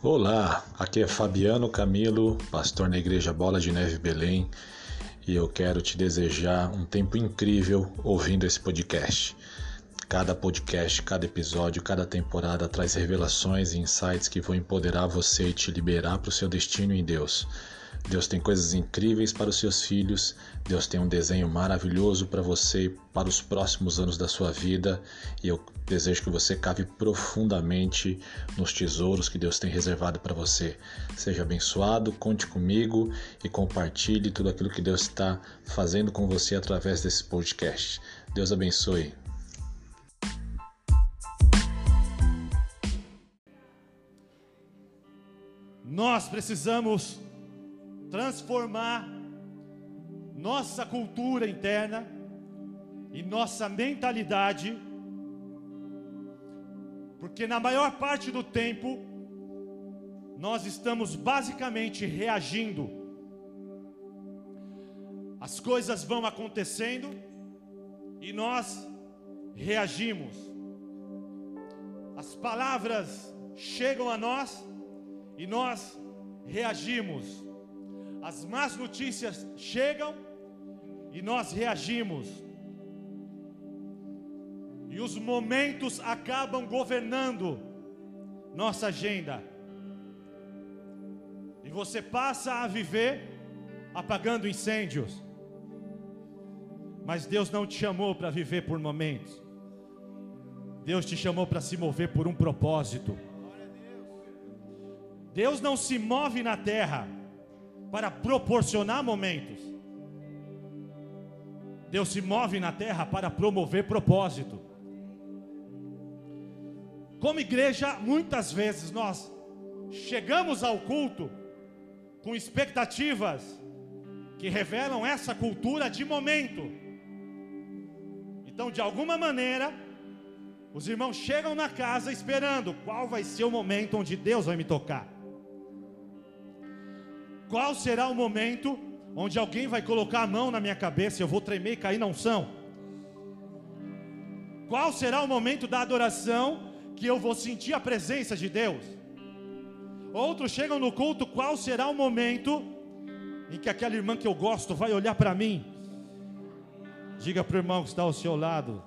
Olá, aqui é Fabiano Camilo, pastor na Igreja Bola de Neve Belém, e eu quero te desejar um tempo incrível ouvindo esse podcast. Cada podcast, cada episódio, cada temporada traz revelações e insights que vão empoderar você e te liberar para o seu destino em Deus. Deus tem coisas incríveis para os seus filhos, Deus tem um desenho maravilhoso para você e para os próximos anos da sua vida, e eu desejo que você cave profundamente nos tesouros que Deus tem reservado para você. Seja abençoado, conte comigo e compartilhe tudo aquilo que Deus está fazendo com você através desse podcast. Deus abençoe. Nós precisamos transformar nossa cultura interna e nossa mentalidade, porque na maior parte do tempo nós estamos basicamente reagindo. As coisas vão acontecendo e nós reagimos. As palavras chegam a nós e nós reagimos. As más notícias chegam e nós reagimos. E os momentos acabam governando nossa agenda. E você passa a viver apagando incêndios. Mas Deus não te chamou para viver por momentos. Deus te chamou para se mover por um propósito. Deus não se move na terra para proporcionar momentos. Deus se move na terra para promover propósito. Como igreja, muitas vezes nós chegamos ao culto com expectativas que revelam essa cultura de momento. Então, de alguma maneira, os irmãos chegam na casa esperando qual vai ser o momento onde Deus vai me tocar. Qual será o momento onde alguém vai colocar a mão na minha cabeça e eu vou tremer e cair na unção? Qual será o momento da adoração que eu vou sentir a presença de Deus? Outros chegam no culto, qual será o momento em que aquela irmã que eu gosto vai olhar para mim? Diga para o irmão que está ao seu lado.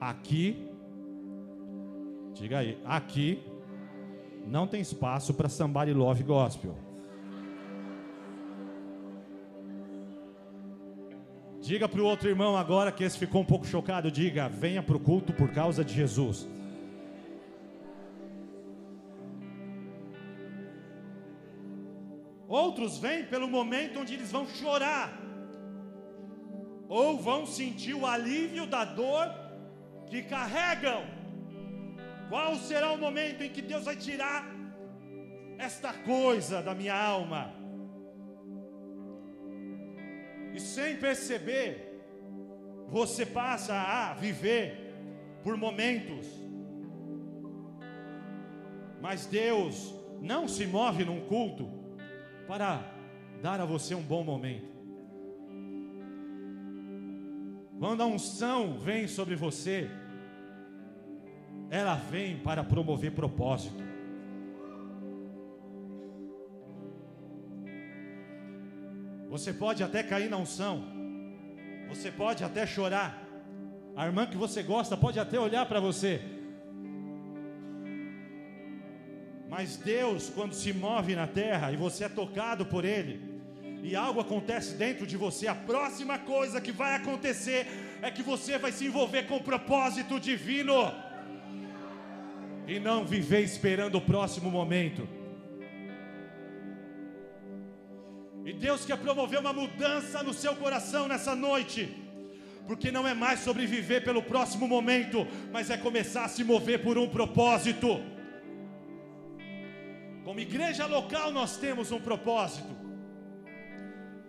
Aqui, diga aí, aqui não tem espaço para somebody love gospel. Diga para o outro irmão agora que esse ficou um pouco chocado. Diga: venha para o culto por causa de Jesus. Outros vêm pelo momento onde eles vão chorar, ou vão sentir o alívio da dor que carregam. Qual será o momento em que Deus vai tirar esta coisa da minha alma? E sem perceber, você passa a viver por momentos. Mas Deus não se move num culto para dar a você um bom momento. Quando a unção vem sobre você, ela vem para promover propósito. Você pode até cair na unção. Você pode até chorar. A irmã que você gosta pode até olhar para você. Mas Deus, quando se move na terra e você é tocado por Ele, e algo acontece dentro de você, a próxima coisa que vai acontecer é que você vai se envolver com o propósito divino e não viver esperando o próximo momento. Deus quer promover uma mudança no seu coração nessa noite. Porque não é mais sobreviver pelo próximo momento, mas é começar a se mover por um propósito. Como igreja local, nós temos um propósito.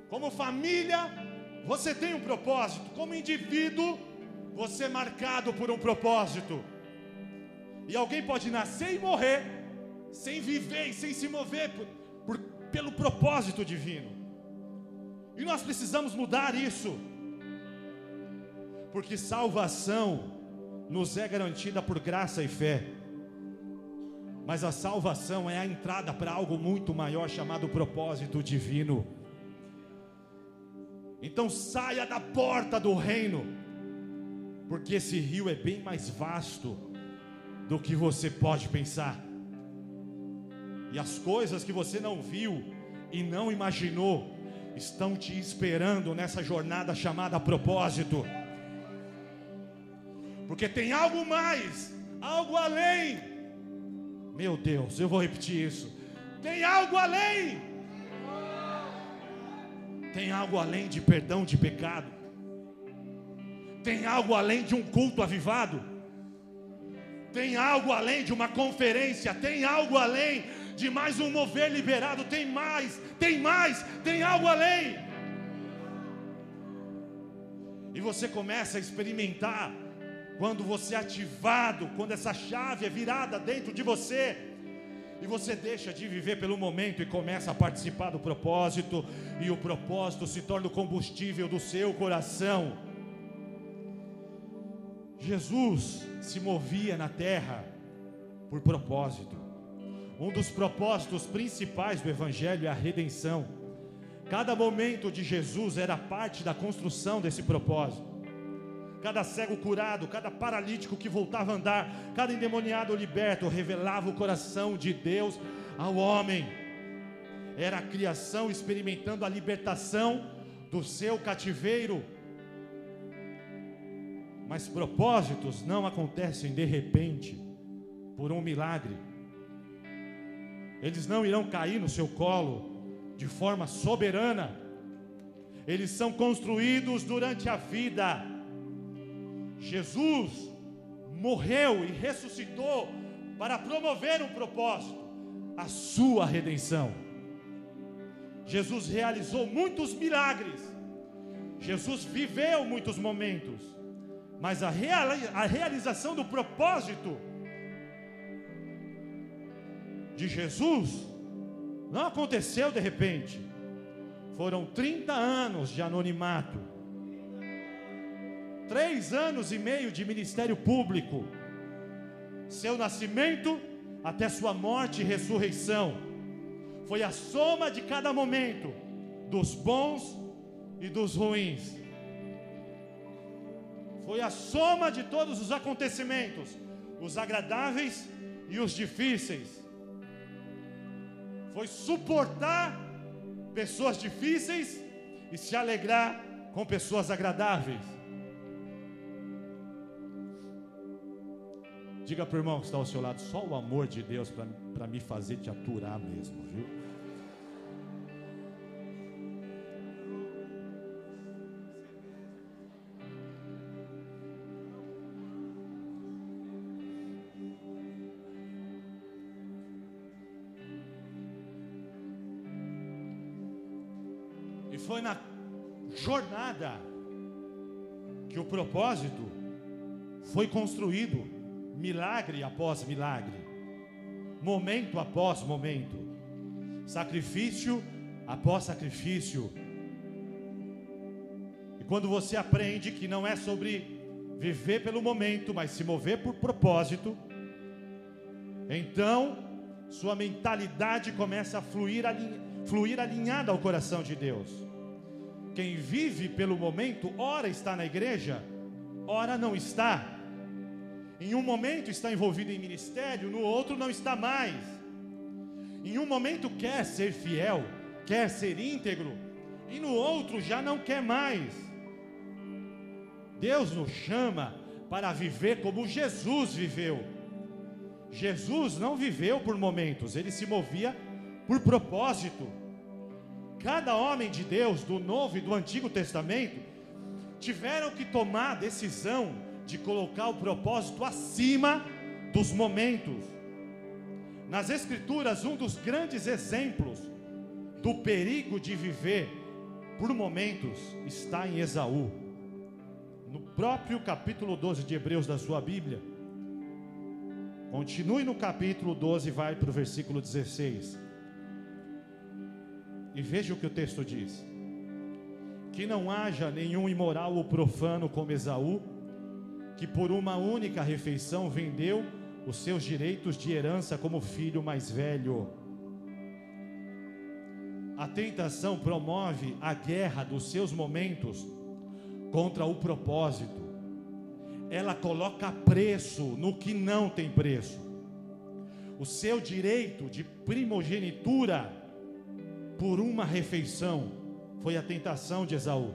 Como família, você tem um propósito. Como indivíduo, você é marcado por um propósito. E alguém pode nascer e morrer, sem viver e sem se mover por, por pelo propósito divino. E nós precisamos mudar isso, porque salvação nos é garantida por graça e fé. Mas a salvação é a entrada para algo muito maior chamado propósito divino. Então saia da porta do reino, porque esse rio é bem mais vasto do que você pode pensar. E as coisas que você não viu e não imaginou estão te esperando nessa jornada chamada propósito. Porque tem algo mais, algo além. Meu Deus, eu vou repetir isso. Tem algo além. Tem algo além de perdão de pecado. Tem algo além de um culto avivado. Tem algo além de uma conferência. Tem algo além de mais um mover liberado. Tem mais, tem mais, tem algo além. E você começa a experimentar quando você é ativado, quando essa chave é virada dentro de você, e você deixa de viver pelo momento e começa a participar do propósito, e o propósito se torna o combustível do seu coração. Jesus se movia na terra por propósito. Um dos propósitos principais do Evangelho é a redenção. Cada momento de Jesus era parte da construção desse propósito. Cada cego curado, cada paralítico que voltava a andar, cada endemoniado liberto, revelava o coração de Deus ao homem. Era a criação experimentando a libertação do seu cativeiro. Mas propósitos não acontecem de repente, por um milagre. Eles não irão cair no seu colo de forma soberana. Eles são construídos durante a vida. Jesus morreu e ressuscitou para promover um propósito, a sua redenção. Jesus realizou muitos milagres. Jesus viveu muitos momentos. Mas a, a realização do propósito de Jesus não aconteceu de repente. Foram 30 anos de anonimato, três anos e meio de ministério público, seu nascimento até sua morte e ressurreição. Foi a soma de cada momento, dos bons e dos ruins. Foi a soma de todos os acontecimentos, os agradáveis e os difíceis foi suportar pessoas difíceis e se alegrar com pessoas agradáveis. Diga para o irmão que está ao seu lado, só o amor de Deus para me fazer te aturar mesmo, viu? Jornada que o propósito foi construído, milagre após milagre, momento após momento, sacrifício após sacrifício. E quando você aprende que não é sobre viver pelo momento, mas se mover por propósito, então sua mentalidade começa a fluir, fluir alinhada ao coração de Deus. Quem vive pelo momento, ora está na igreja, ora não está. Em um momento está envolvido em ministério, no outro não está mais. Em um momento quer ser fiel, quer ser íntegro, e no outro já não quer mais. Deus nos chama para viver como Jesus viveu. Jesus não viveu por momentos, ele se movia por propósito. Cada homem de Deus, do Novo e do Antigo Testamento, tiveram que tomar a decisão de colocar o propósito acima dos momentos. Nas Escrituras, um dos grandes exemplos do perigo de viver por momentos está em Esaú. No próprio capítulo 12 de Hebreus da sua Bíblia. Continue no capítulo 12 e vai para o versículo 16. E veja o que o texto diz: Que não haja nenhum imoral ou profano como Esaú, que por uma única refeição vendeu os seus direitos de herança como filho mais velho. A tentação promove a guerra dos seus momentos contra o propósito. Ela coloca preço no que não tem preço. O seu direito de primogenitura por uma refeição foi a tentação de Esaú.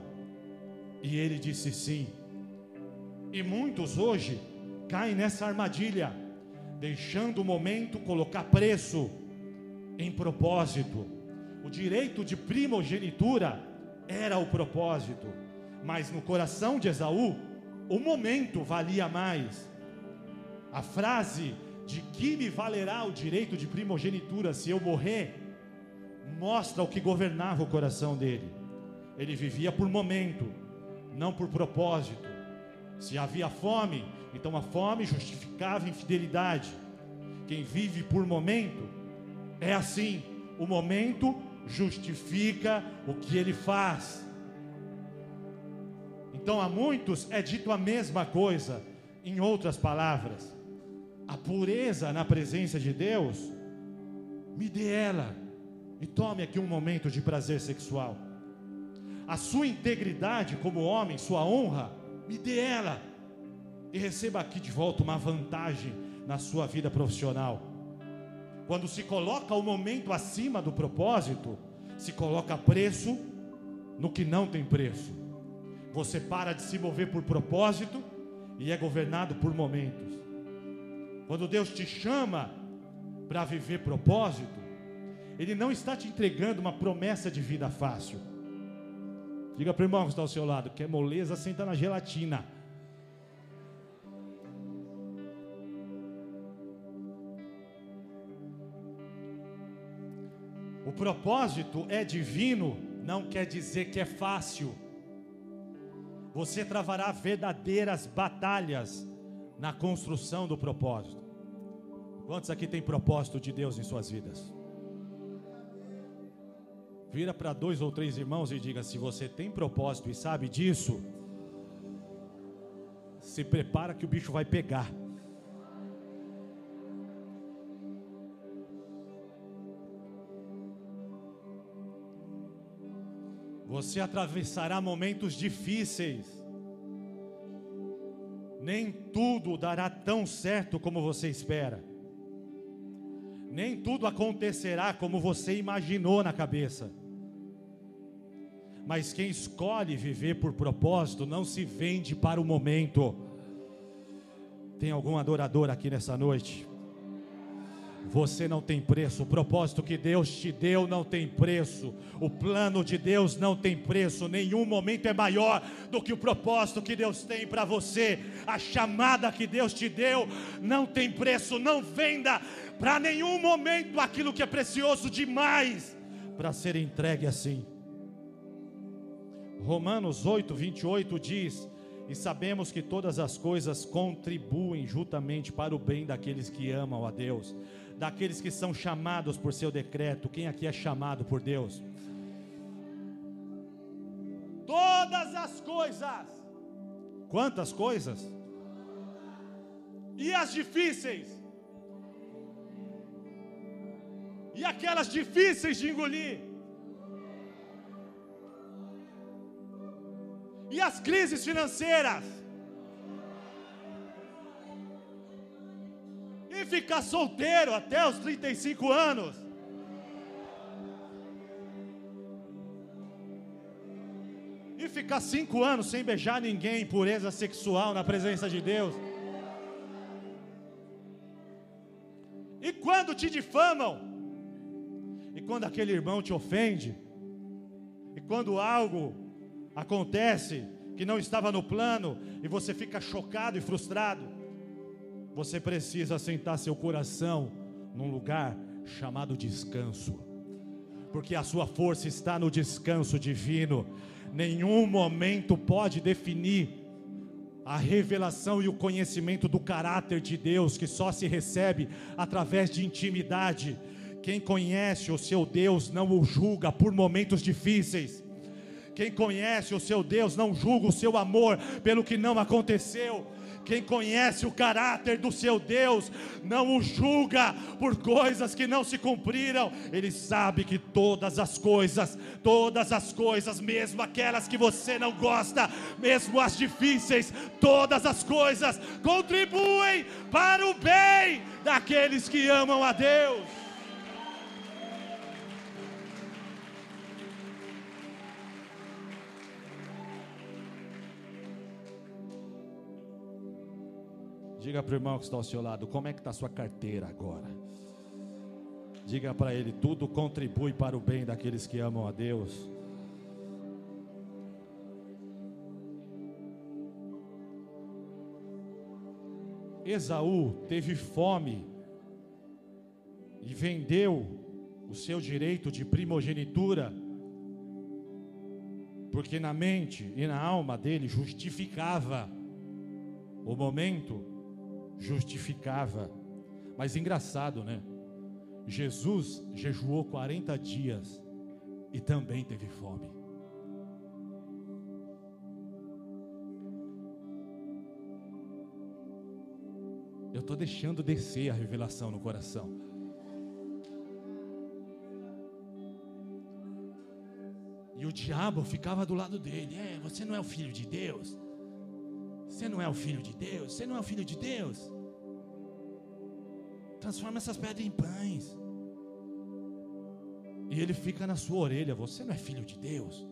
E ele disse sim. E muitos hoje caem nessa armadilha, deixando o momento colocar preço em propósito. O direito de primogenitura era o propósito, mas no coração de Esaú, o momento valia mais. A frase de que me valerá o direito de primogenitura se eu morrer mostra o que governava o coração dele. Ele vivia por momento, não por propósito. Se havia fome, então a fome justificava infidelidade. Quem vive por momento é assim: o momento justifica o que ele faz. Então a muitos é dito a mesma coisa, em outras palavras. A pureza na presença de Deus, me dê ela e tome aqui um momento de prazer sexual. A sua integridade como homem, sua honra, me dê ela e receba aqui de volta uma vantagem na sua vida profissional. Quando se coloca o momento acima do propósito, se coloca preço no que não tem preço. Você para de se mover por propósito e é governado por momentos. Quando Deus te chama para viver propósito, ele não está te entregando uma promessa de vida fácil. Diga para o irmão que está ao seu lado, que é moleza, senta na gelatina. O propósito é divino, não quer dizer que é fácil. Você travará verdadeiras batalhas na construção do propósito. Quantos aqui tem propósito de Deus em suas vidas? Vira para dois ou três irmãos e diga: se você tem propósito e sabe disso, se prepara que o bicho vai pegar. Você atravessará momentos difíceis. Nem tudo dará tão certo como você espera. Nem tudo acontecerá como você imaginou na cabeça. Mas quem escolhe viver por propósito não se vende para o momento. Tem algum adorador aqui nessa noite? Você não tem preço, o propósito que Deus te deu não tem preço, o plano de Deus não tem preço, nenhum momento é maior do que o propósito que Deus tem para você, a chamada que Deus te deu não tem preço, não venda para nenhum momento aquilo que é precioso demais para ser entregue assim. Romanos 8, 28 diz: E sabemos que todas as coisas contribuem juntamente para o bem daqueles que amam a Deus, daqueles que são chamados por seu decreto. Quem aqui é chamado por Deus? Todas as coisas. Quantas coisas? E as difíceis? E aquelas difíceis de engolir? E as crises financeiras? E ficar solteiro até os 35 anos? E ficar cinco anos sem beijar ninguém, pureza sexual na presença de Deus? E quando te difamam? E quando aquele irmão te ofende? E quando algo acontece que não estava no plano e você fica chocado e frustrado, você precisa sentar seu coração num lugar chamado descanso, porque a sua força está no descanso divino. Nenhum momento pode definir a revelação e o conhecimento do caráter de Deus, que só se recebe através de intimidade. Quem conhece o seu Deus não o julga por momentos difíceis quem conhece o seu Deus não julga o seu amor pelo que não aconteceu. Quem conhece o caráter do seu Deus não o julga por coisas que não se cumpriram. Ele sabe que todas as coisas, todas as coisas, mesmo aquelas que você não gosta, mesmo as difíceis, todas as coisas contribuem para o bem daqueles que amam a Deus. Diga para o irmão que está ao seu lado, como é que está a sua carteira agora? Diga para ele, tudo contribui para o bem daqueles que amam a Deus. Esaú teve fome e vendeu o seu direito de primogenitura, porque na mente e na alma dele justificava o momento justificava. Mas engraçado, né? Jesus jejuou 40 dias e também teve fome. Eu estou deixando descer a revelação no coração. E o diabo ficava do lado dele. É, você não é o filho de Deus. Você não é o filho de Deus? Você não é o filho de Deus? Transforma essas pedras em pães. E ele fica na sua orelha: Você não é filho de Deus?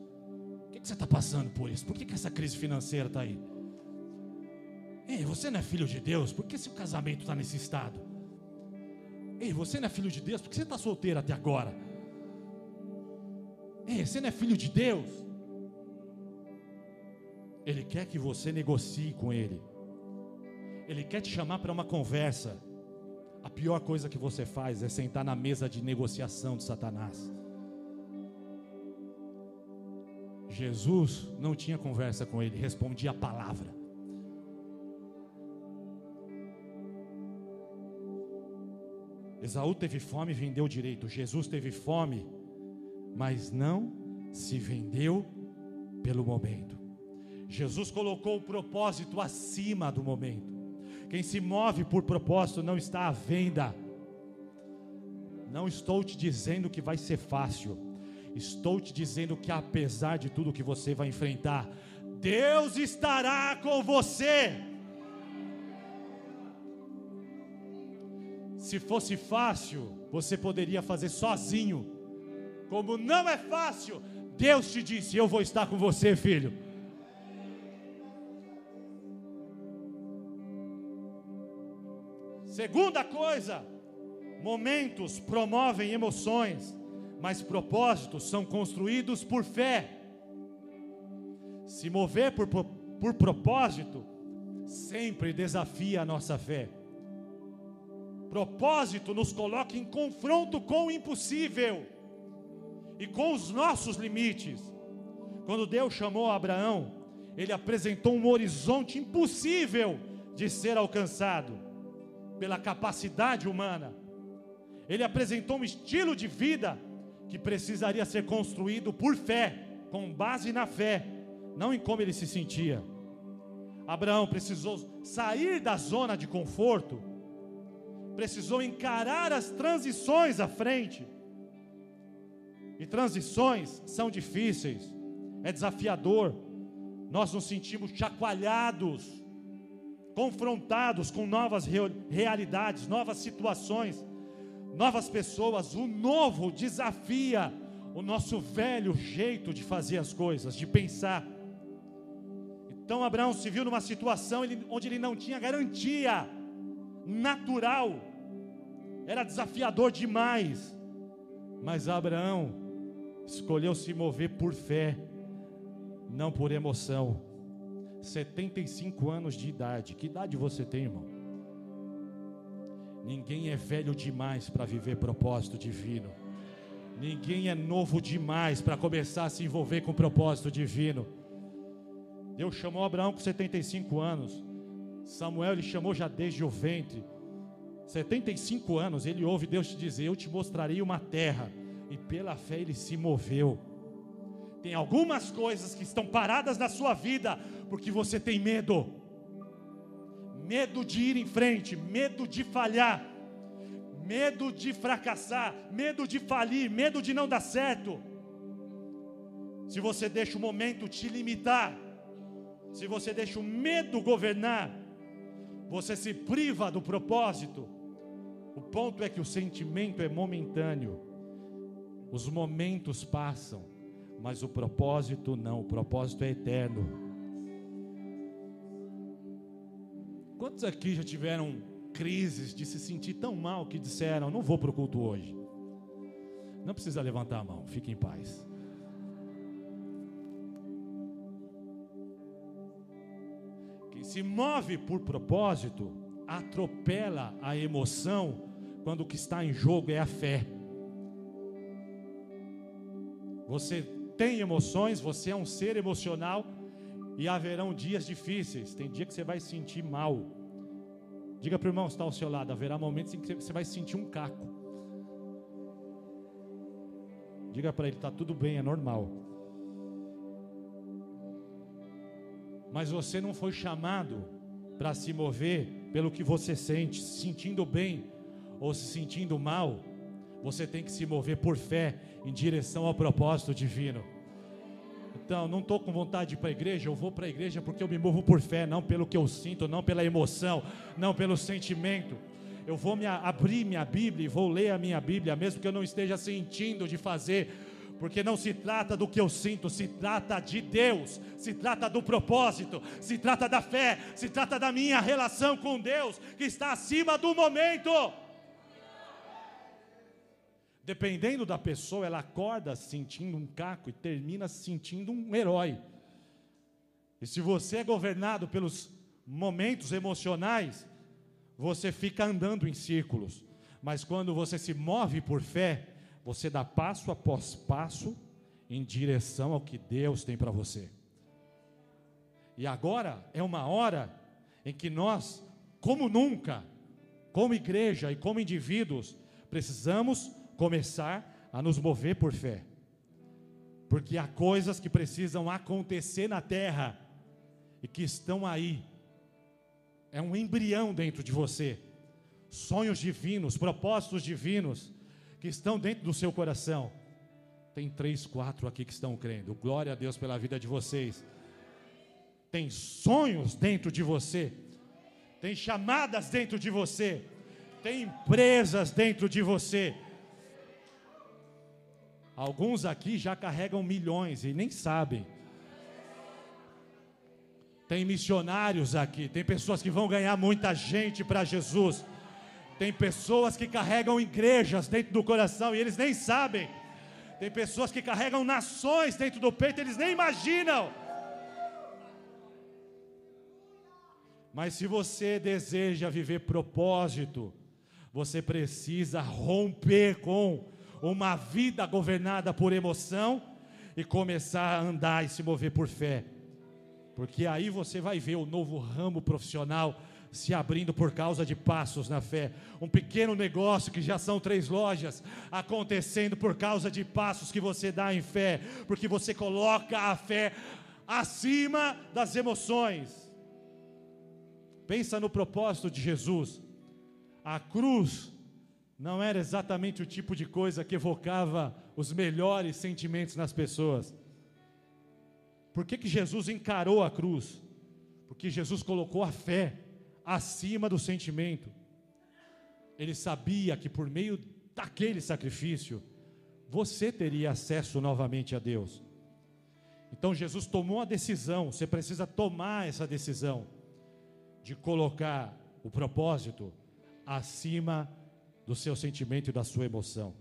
O que, você está passando por isso? Por que, que essa crise financeira está aí? Ei, você não é filho de Deus? Por que seu casamento está nesse estado? Ei, você não é filho de Deus? Por que você está solteiro até agora? Ei, você não é filho de Deus? Ele quer que você negocie com Ele. Ele quer te chamar para uma conversa. A pior coisa que você faz é sentar na mesa de negociação de Satanás. Jesus não tinha conversa com ele, respondia a palavra. Esaú teve fome e vendeu direito. Jesus teve fome, mas não se vendeu pelo momento. Jesus colocou o propósito acima do momento. Quem se move por propósito não está à venda. Não estou te dizendo que vai ser fácil. Estou te dizendo que apesar de tudo que você vai enfrentar, Deus estará com você. Se fosse fácil, você poderia fazer sozinho. Como não é fácil, Deus te disse: Eu vou estar com você, filho. Segunda coisa, momentos promovem emoções, mas propósitos são construídos por fé. Se mover por, por, propósito sempre desafia a nossa fé. Propósito nos coloca em confronto com o impossível e com os nossos limites. Quando Deus chamou Abraão, ele apresentou um horizonte impossível de ser alcançado pela capacidade humana. Ele apresentou um estilo de vida que precisaria ser construído por fé, com base na fé, não em como ele se sentia. Abraão precisou sair da zona de conforto, precisou encarar as transições à frente. E transições são difíceis, é desafiador. Nós nos sentimos chacoalhados confrontados com novas realidades, novas situações, novas pessoas. O novo desafia o nosso velho jeito de fazer as coisas, de pensar. Então Abraão se viu numa situação onde ele não tinha garantia natural, era desafiador demais. Mas Abraão escolheu se mover por fé, não por emoção. 75 anos de idade. Que idade você tem, irmão? Ninguém é velho demais para viver propósito divino. Ninguém é novo demais para começar a se envolver com propósito divino. Deus chamou Abraão com 75 anos. Samuel ele chamou já desde o ventre. 75 anos, ele ouve Deus te dizer: Eu te mostrarei uma terra. E pela fé ele se moveu. Tem algumas coisas que estão paradas na sua vida porque você tem medo. medo de ir em frente, medo de falhar, medo de fracassar, medo de falir, medo de não dar certo. Se você deixa o momento te limitar, se você deixa o medo governar, você se priva do propósito. O ponto é que o sentimento é momentâneo, os momentos passam, mas o propósito não, o propósito é eterno. Quantos aqui já tiveram crises de se sentir tão mal que disseram: Não vou para o culto hoje? Não precisa levantar a mão, fique em paz. Quem se move por propósito, atropela a emoção quando o que está em jogo é a fé. Você tem emoções, você é um ser emocional e haverão dias difíceis. Tem dia que você vai sentir mal. Diga para o irmão que está ao seu lado: haverá momentos em que você vai sentir um caco. Diga para ele: está tudo bem, é normal. Mas você não foi chamado para se mover pelo que você sente, se sentindo bem ou se sentindo mal. Você tem que se mover por fé em direção ao propósito divino. Então, não estou com vontade de ir para a igreja, eu vou para a igreja porque eu me movo por fé, não pelo que eu sinto, não pela emoção, não pelo sentimento. Eu vou me abrir minha Bíblia e vou ler a minha Bíblia, mesmo que eu não esteja sentindo de fazer, porque não se trata do que eu sinto, se trata de Deus, se trata do propósito, se trata da fé, se trata da minha relação com Deus, que está acima do momento. Dependendo da pessoa, ela acorda sentindo um caco e termina sentindo um herói. E se você é governado pelos momentos emocionais, você fica andando em círculos. Mas quando você se move por fé, você dá passo após passo em direção ao que Deus tem para você. E agora é uma hora em que nós, como nunca, como igreja e como indivíduos, precisamos começar a nos mover por fé. Porque há coisas que precisam acontecer na terra e que estão aí. É um embrião dentro de você. Sonhos divinos, propósitos divinos que estão dentro do seu coração. Tem três, quatro aqui que estão crendo. Glória a Deus pela vida de vocês. Tem sonhos dentro de você. Tem chamadas dentro de você. Tem empresas dentro de você Alguns aqui já carregam milhões e nem sabem. Tem missionários aqui, tem pessoas que vão ganhar muita gente para Jesus. Tem pessoas que carregam igrejas dentro do coração e eles nem sabem. Tem pessoas que carregam nações dentro do peito, eles nem imaginam. Mas se você deseja viver propósito, você precisa romper com uma vida governada por emoção e começar a andar e se mover por fé. Porque aí você vai ver o novo ramo profissional se abrindo por causa de passos na fé. Um pequeno negócio que já são três lojas acontecendo por causa de passos que você dá em fé, porque você coloca a fé acima das emoções. Pensa no propósito de Jesus. A cruz não era exatamente o tipo de coisa que evocava os melhores sentimentos nas pessoas. Por que, que Jesus encarou a cruz? Porque Jesus colocou a fé acima do sentimento. Ele sabia que por meio daquele sacrifício, você teria acesso novamente a Deus. Então Jesus tomou a decisão, você precisa tomar essa decisão de colocar o propósito acima do seu sentimento e da sua emoção.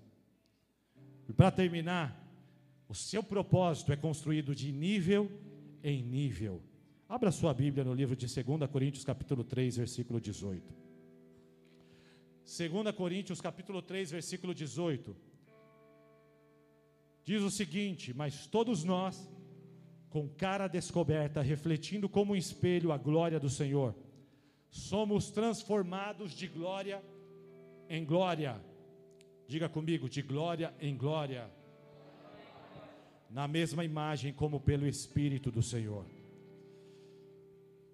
E para terminar, o seu propósito é construído de nível em nível. Abra sua Bíblia no livro de 2 Coríntios, capítulo 3, versículo 18. 2 Coríntios, capítulo 3, versículo 18. Diz o seguinte: Mas todos nós, com cara descoberta, refletindo como um espelho a glória do Senhor, somos transformados de glória em em glória. Diga comigo, de glória em glória. Na mesma imagem como pelo Espírito do Senhor.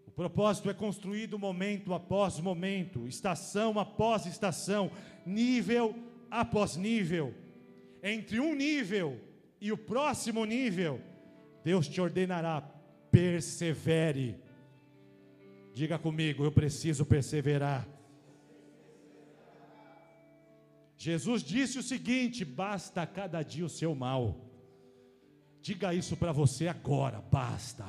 O propósito é construído momento após momento, estação após estação, nível após nível. Entre um nível e o próximo nível, Deus te ordenará: persevere. Diga comigo, eu preciso perseverar. Jesus disse o seguinte: basta cada dia o seu mal. Diga isso para você agora, basta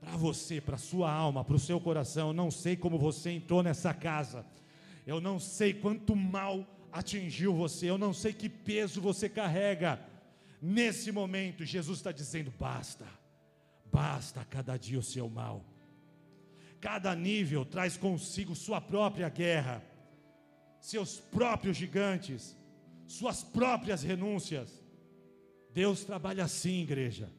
para você, para sua alma, para o seu coração. Eu não sei como você entrou nessa casa. Eu não sei quanto mal atingiu você. Eu não sei que peso você carrega. Nesse momento, Jesus está dizendo: basta, basta cada dia o seu mal. Cada nível traz consigo sua própria guerra, seus próprios gigantes, suas próprias renúncias. Deus trabalha assim, igreja,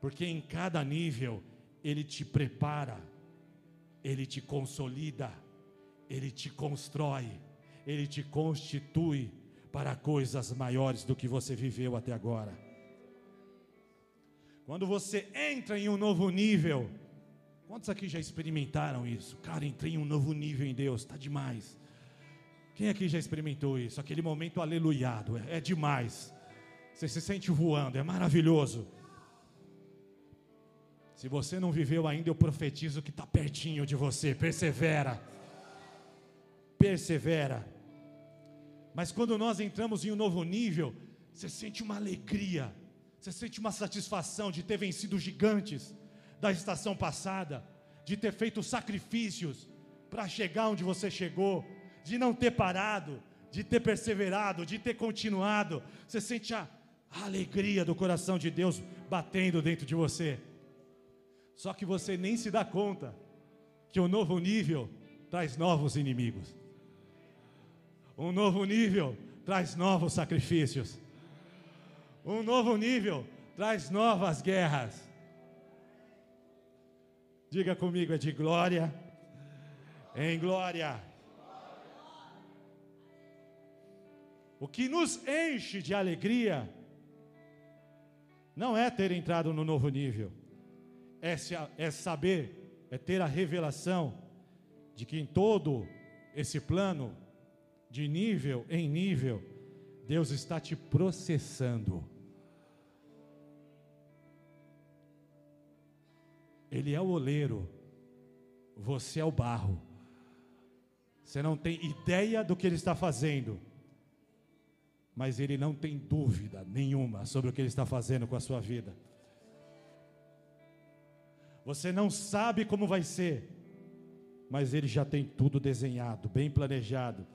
porque em cada nível ele te prepara, Ele te consolida, Ele te constrói, Ele te constitui para coisas maiores do que você viveu até agora. Quando você entra em um novo nível, quantos aqui já experimentaram isso? Cara, entrei em um novo nível em Deus, está demais. Quem aqui já experimentou isso? Aquele momento aleluiado, é, é demais. Você se sente voando, é maravilhoso. Se você não viveu ainda, eu profetizo que está pertinho de você. Persevera. Persevera. Mas quando nós entramos em um novo nível, você sente uma alegria, você sente uma satisfação de ter vencido gigantes da estação passada, de ter feito sacrifícios para chegar onde você chegou, de não ter parado, de ter perseverado, de ter continuado. Você sente a alegria do coração de Deus batendo dentro de você. Só que você nem se dá conta que o um novo nível traz novos inimigos. Um novo nível traz novos sacrifícios. Um novo nível traz novas guerras. Diga comigo, é de glória em glória. O que nos enche de alegria não é ter entrado no novo nível é, é saber, é ter a revelação de que em todo esse plano, de nível em nível, Deus está te processando. Ele é o oleiro, você é o barro. Você não tem ideia do que ele está fazendo, mas ele não tem dúvida nenhuma sobre o que ele está fazendo com a sua vida. Você não sabe como vai ser, mas Ele já tem tudo desenhado, bem planejado,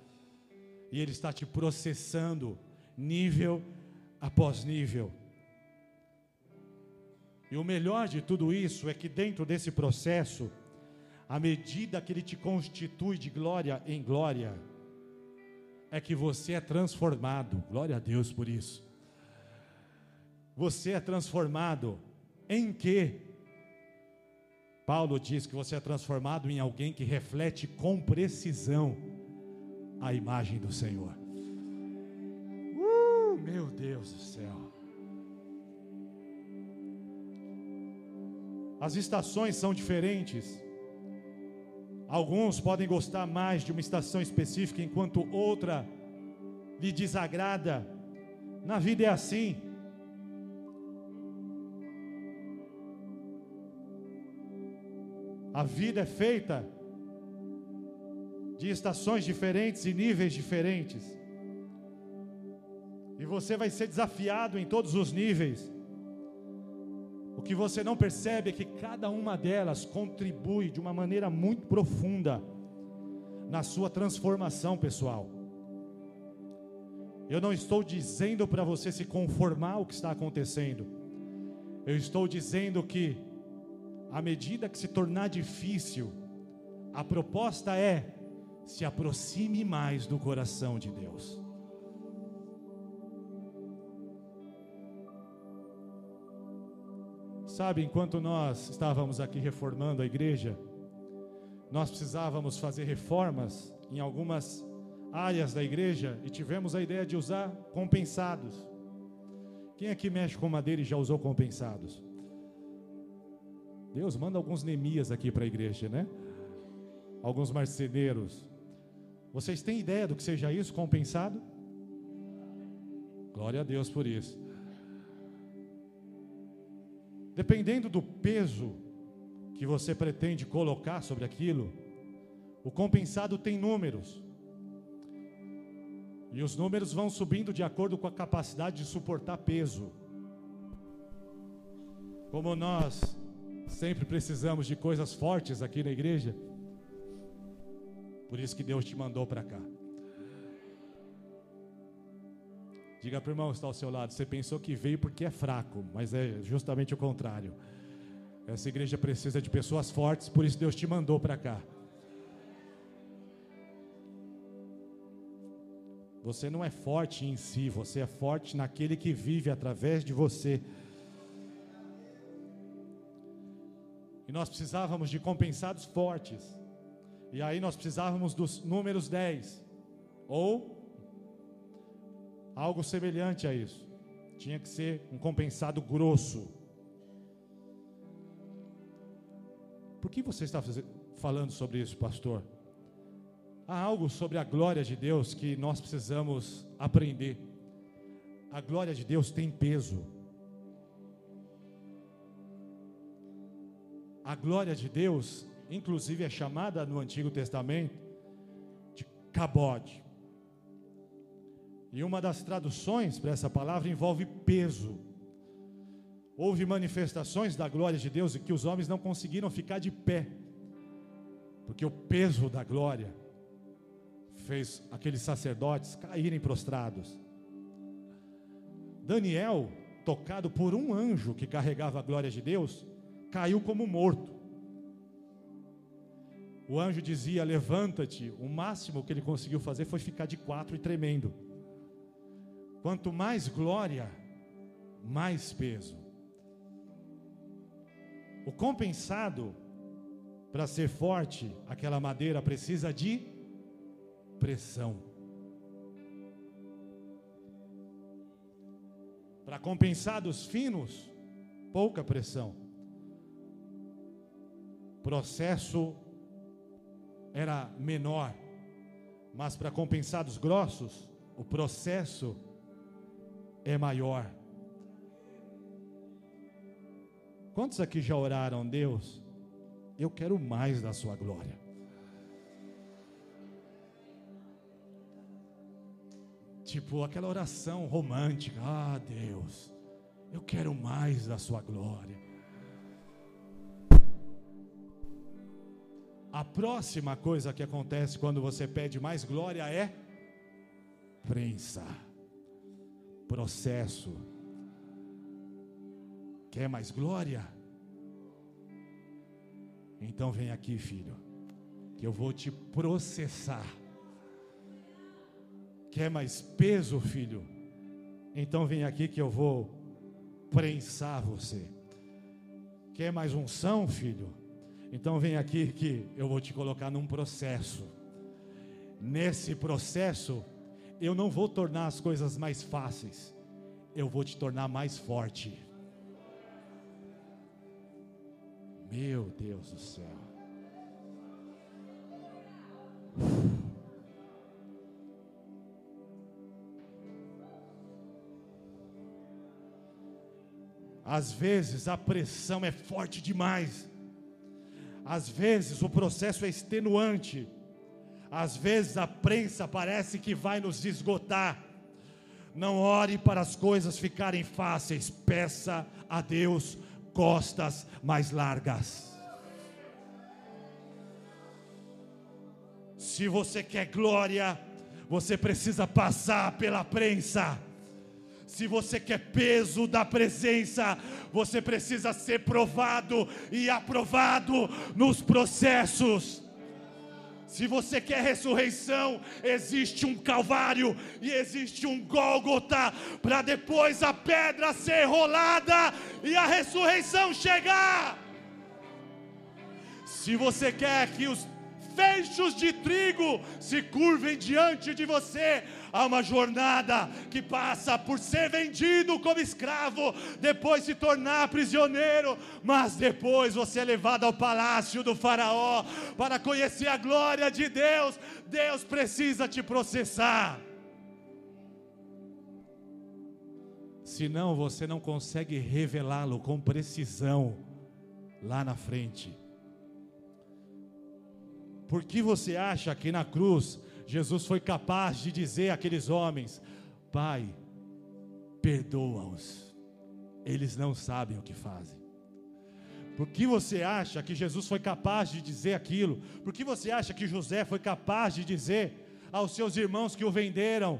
e Ele está te processando, nível após nível. E o melhor de tudo isso é que dentro desse processo, à medida que Ele te constitui de glória em glória, é que você é transformado, glória a Deus por isso. Você é transformado em quê? Paulo diz que você é transformado em alguém que reflete com precisão a imagem do Senhor. Uh, meu Deus do céu. As estações são diferentes. Alguns podem gostar mais de uma estação específica, enquanto outra lhe desagrada. Na vida é assim. A vida é feita de estações diferentes e níveis diferentes. E você vai ser desafiado em todos os níveis. O que você não percebe é que cada uma delas contribui de uma maneira muito profunda na sua transformação pessoal. Eu não estou dizendo para você se conformar ao que está acontecendo. Eu estou dizendo que à medida que se tornar difícil, a proposta é: se aproxime mais do coração de Deus. Sabe, enquanto nós estávamos aqui reformando a igreja, nós precisávamos fazer reformas em algumas áreas da igreja e tivemos a ideia de usar compensados. Quem aqui mexe com madeira e já usou compensados? Deus manda alguns Neemias aqui para a igreja, né? Alguns marceneiros. Vocês têm ideia do que seja isso compensado? Glória a Deus por isso. Dependendo do peso que você pretende colocar sobre aquilo, o compensado tem números. E os números vão subindo de acordo com a capacidade de suportar peso. Como nós sempre precisamos de coisas fortes aqui na igreja, por isso que Deus te mandou para cá. Diga para o irmão que está ao seu lado: você pensou que veio porque é fraco, mas é justamente o contrário. Essa igreja precisa de pessoas fortes, por isso Deus te mandou para cá. Você não é forte em si, você é forte naquele que vive através de você. E nós precisávamos de compensados fortes. E aí nós precisávamos dos números 10. Ou algo semelhante a isso. Tinha que ser um compensado grosso. Por que você está falando sobre isso, pastor? Há algo sobre a glória de Deus que nós precisamos aprender. A glória de Deus tem peso. A glória de Deus, inclusive, é chamada no Antigo Testamento de cabode. E uma das traduções para essa palavra envolve peso. Houve manifestações da glória de Deus e que os homens não conseguiram ficar de pé, porque o peso da glória fez aqueles sacerdotes caírem prostrados. Daniel, tocado por um anjo que carregava a glória de Deus, caiu como morto. O anjo dizia: Levanta-te. O máximo que ele conseguiu fazer foi ficar de quatro e tremendo. Quanto mais glória, mais peso. O compensado, para ser forte, aquela madeira precisa de pressão. Para compensar dos finos, pouca pressão. Processo era menor, mas para compensar dos grossos, o processo é maior. Quantos aqui já oraram, Deus? Eu quero mais da sua glória. Tipo aquela oração romântica: Ah, Deus, eu quero mais da Sua glória. A próxima coisa que acontece quando você pede mais glória é prensa, processo. Quer mais glória? Então vem aqui, filho, que eu vou te processar Quer mais peso, filho? Então vem aqui que eu vou prensar você. Quer mais unção, filho? Então vem aqui que eu vou te colocar num processo. Nesse processo, eu não vou tornar as coisas mais fáceis, eu vou te tornar mais forte. Meu Deus do céu. Às vezes a pressão é forte demais. Às vezes o processo é extenuante. Às vezes a prensa parece que vai nos esgotar. Não ore para as coisas ficarem fáceis. Peça a Deus costas mais largas. Se você quer glória, você precisa passar pela prensa. Se você quer peso da presença, você precisa ser provado e aprovado nos processos. Se você quer ressurreição, existe um Calvário e existe um Gólgota, para depois a pedra ser rolada e a ressurreição chegar. Se você quer que os feixes de trigo se curvem diante de você. Há uma jornada que passa por ser vendido como escravo, depois se tornar prisioneiro, mas depois você é levado ao palácio do Faraó para conhecer a glória de Deus. Deus precisa te processar. Senão você não consegue revelá-lo com precisão lá na frente. Por que você acha que na cruz Jesus foi capaz de dizer àqueles homens: Pai, perdoa-os, eles não sabem o que fazem? Por que você acha que Jesus foi capaz de dizer aquilo? Por que você acha que José foi capaz de dizer aos seus irmãos que o venderam: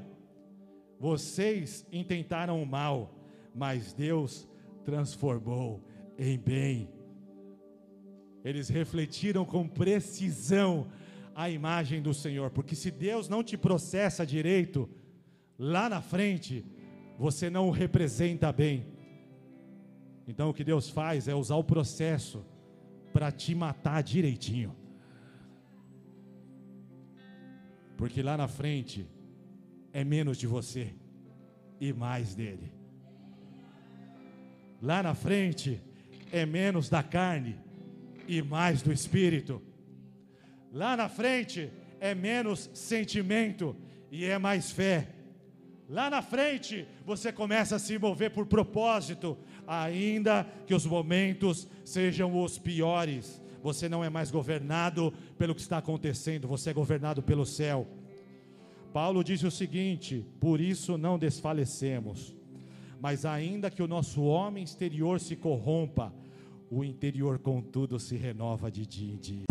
Vocês intentaram o mal, mas Deus transformou em bem eles refletiram com precisão a imagem do Senhor, porque se Deus não te processa direito, lá na frente, você não o representa bem. Então o que Deus faz é usar o processo para te matar direitinho. Porque lá na frente é menos de você e mais dele. Lá na frente é menos da carne e mais do espírito. Lá na frente é menos sentimento e é mais fé. Lá na frente você começa a se mover por propósito, ainda que os momentos sejam os piores. Você não é mais governado pelo que está acontecendo, você é governado pelo céu. Paulo diz o seguinte: por isso não desfalecemos, mas ainda que o nosso homem exterior se corrompa, o interior, contudo, se renova de dia em dia.